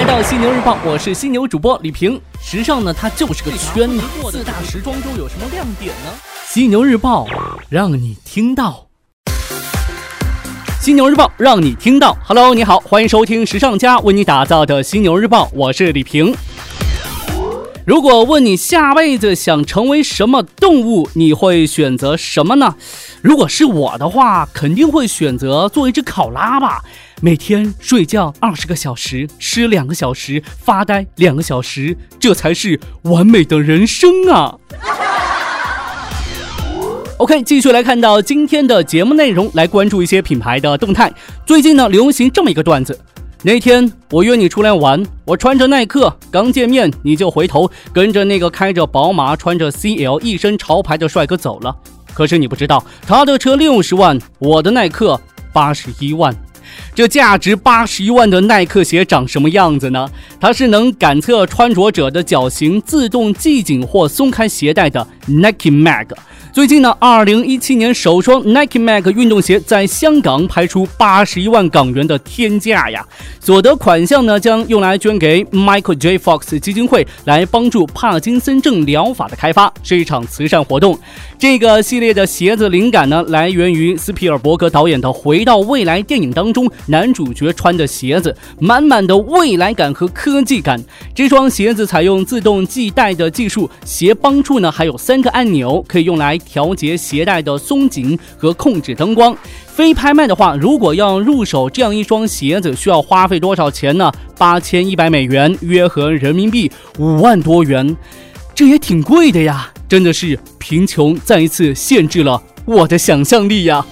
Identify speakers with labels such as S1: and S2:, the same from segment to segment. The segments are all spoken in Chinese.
S1: 来到犀牛日报，我是犀牛主播李平。时尚呢，它就是个圈子。四大时装周有什么亮点呢？犀牛日报让你听到。犀牛日报让你听到。Hello，你好，欢迎收听时尚家为你打造的犀牛日报，我是李平。如果问你下辈子想成为什么动物，你会选择什么呢？如果是我的话，肯定会选择做一只考拉吧。每天睡觉二十个小时，吃两个小时，发呆两个小时，这才是完美的人生啊！OK，继续来看到今天的节目内容，来关注一些品牌的动态。最近呢，流行这么一个段子。那天我约你出来玩，我穿着耐克，刚见面你就回头跟着那个开着宝马、穿着 CL、一身潮牌的帅哥走了。可是你不知道，他的车六十万，我的耐克八十一万。这价值八十一万的耐克鞋长什么样子呢？它是能感测穿着者的脚型，自动系紧或松开鞋带的 Nike Mag。最近呢，二零一七年首双 Nike Mag 运动鞋在香港拍出八十一万港元的天价呀！所得款项呢，将用来捐给 Michael J. Fox 基金会，来帮助帕金森症疗法的开发，是一场慈善活动。这个系列的鞋子灵感呢，来源于斯皮尔伯格导演的《回到未来》电影当中男主角穿的鞋子，满满的未来感和科技感。这双鞋子采用自动系带的技术，鞋帮处呢还有三个按钮，可以用来。调节鞋带的松紧和控制灯光。非拍卖的话，如果要入手这样一双鞋子，需要花费多少钱呢？八千一百美元，约合人民币五万多元，这也挺贵的呀！真的是贫穷再一次限制了我的想象力呀。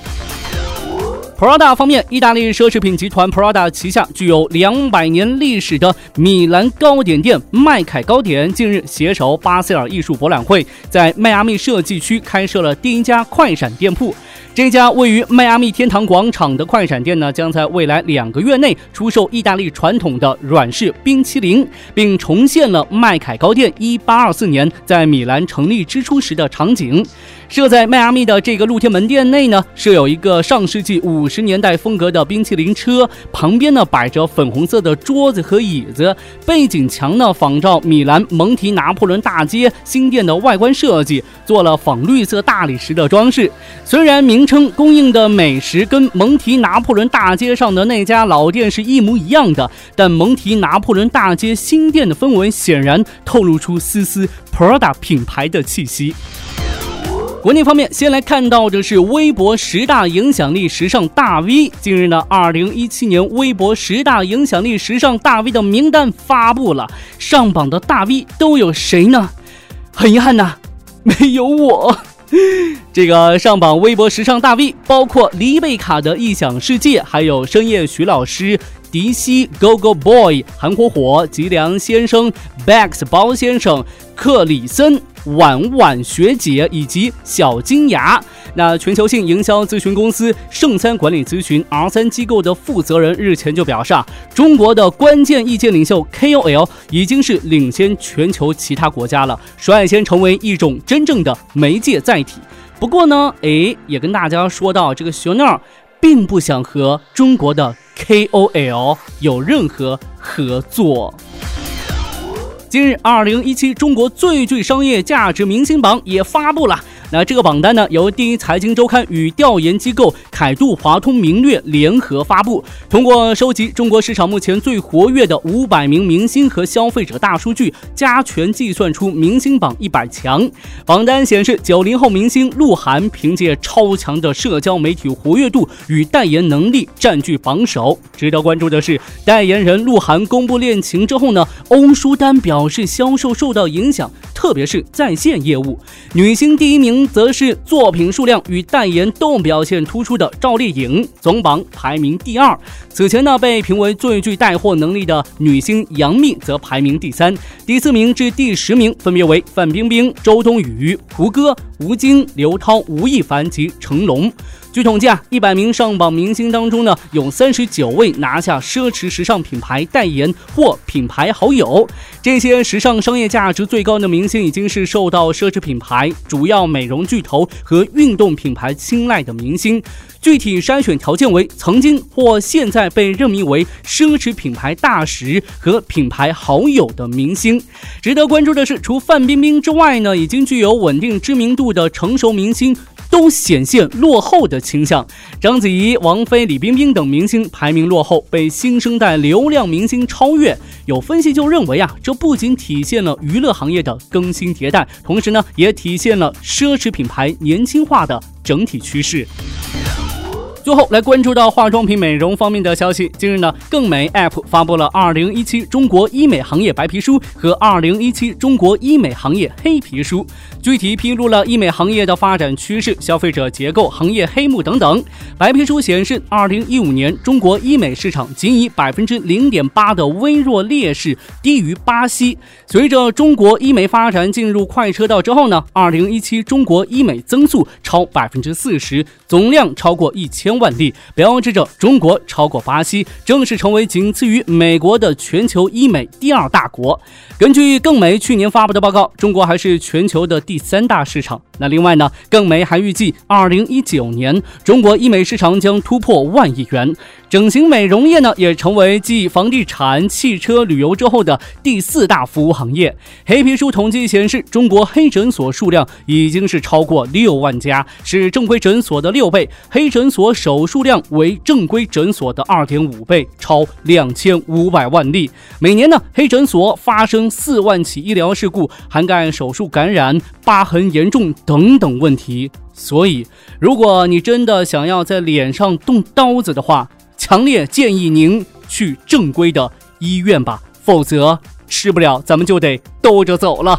S1: Prada 方面，意大利奢侈品集团 Prada 旗下具有两百年历史的米兰糕点店麦凯糕点，近日携手巴塞尔艺术博览会，在迈阿密设计区开设了第一家快闪店铺。这家位于迈阿密天堂广场的快闪店呢，将在未来两个月内出售意大利传统的软式冰淇淋，并重现了麦凯糕店1824年在米兰成立之初时的场景。设在迈阿密的这个露天门店内呢，设有一个上世纪五五十年代风格的冰淇淋车，旁边呢摆着粉红色的桌子和椅子，背景墙呢仿照米兰蒙提拿破仑大街新店的外观设计，做了仿绿色大理石的装饰。虽然名称供应的美食跟蒙提拿破仑大街上的那家老店是一模一样的，但蒙提拿破仑大街新店的氛围显然透露出丝丝 Prada 品牌的气息。国内方面，先来看到的是微博十大影响力时尚大 V。近日呢，二零一七年微博十大影响力时尚大 V 的名单发布了，上榜的大 V 都有谁呢？很遗憾呐，没有我。这个上榜微博时尚大 V 包括黎贝卡的异想世界，还有深夜徐老师。迪西、Go Go Boy、韩火火、吉良先生、Bags 包先生、克里森、婉婉学姐以及小金牙。那全球性营销咨询公司圣三管理咨询 R 三机构的负责人日前就表示啊，中国的关键意见领袖 KOL 已经是领先全球其他国家了，率先成为一种真正的媒介载体。不过呢，诶，也跟大家说到，这个熊亮并不想和中国的。KOL 有任何合作？今日，二零一七中国最具商业价值明星榜也发布了。那这个榜单呢，由第一财经周刊与调研机构凯度华通明略联合发布。通过收集中国市场目前最活跃的五百名明星和消费者大数据，加权计算出明星榜一百强。榜单显示，九零后明星鹿晗凭借超强的社交媒体活跃度与代言能力占据榜首。值得关注的是，代言人鹿晗公布恋情之后呢，欧舒丹表示销售受到影响，特别是在线业务。女星第一名。则是作品数量与代言都表现突出的赵丽颖，总榜排名第二。此前呢，被评为最具带货能力的女星杨幂则排名第三。第四名至第十名分别为范冰冰、周冬雨、胡歌、吴京、刘涛、吴亦凡及成龙。据统计啊，一百名上榜明星当中呢，有三十九位拿下奢侈时尚品牌代言或品牌好友。这些时尚商业价值最高的明星，已经是受到奢侈品牌、主要美容巨头和运动品牌青睐的明星。具体筛选条件为曾经或现在被任命为奢侈品牌大使和品牌好友的明星。值得关注的是，除范冰冰之外呢，已经具有稳定知名度的成熟明星。都显现落后的倾向，章子怡、王菲、李冰冰等明星排名落后，被新生代流量明星超越。有分析就认为啊，这不仅体现了娱乐行业的更新迭代，同时呢，也体现了奢侈品牌年轻化的整体趋势。最后来关注到化妆品美容方面的消息。近日呢，更美 App 发布了《二零一七中国医美行业白皮书》和《二零一七中国医美行业黑皮书》，具体披露了医美行业的发展趋势、消费者结构、行业黑幕等等。白皮书显示，二零一五年中国医美市场仅以百分之零点八的微弱劣势低于巴西。随着中国医美发展进入快车道之后呢，二零一七中国医美增速超百分之四十，总量超过一千。万例，标志着中国超过巴西，正式成为仅次于美国的全球医美第二大国。根据更美去年发布的报告，中国还是全球的第三大市场。那另外呢，更美还预计，二零一九年中国医美市场将突破万亿元。整形美容业呢，也成为继房地产、汽车旅游之后的第四大服务行业。黑皮书统计显示，中国黑诊所数量已经是超过六万家，是正规诊所的六倍。黑诊所手术量为正规诊所的二点五倍，超两千五百万例。每年呢，黑诊所发生四万起医疗事故，涵盖手术感染、疤痕严重等等问题。所以，如果你真的想要在脸上动刀子的话，强烈建议您去正规的医院吧，否则吃不了咱们就得兜着走了。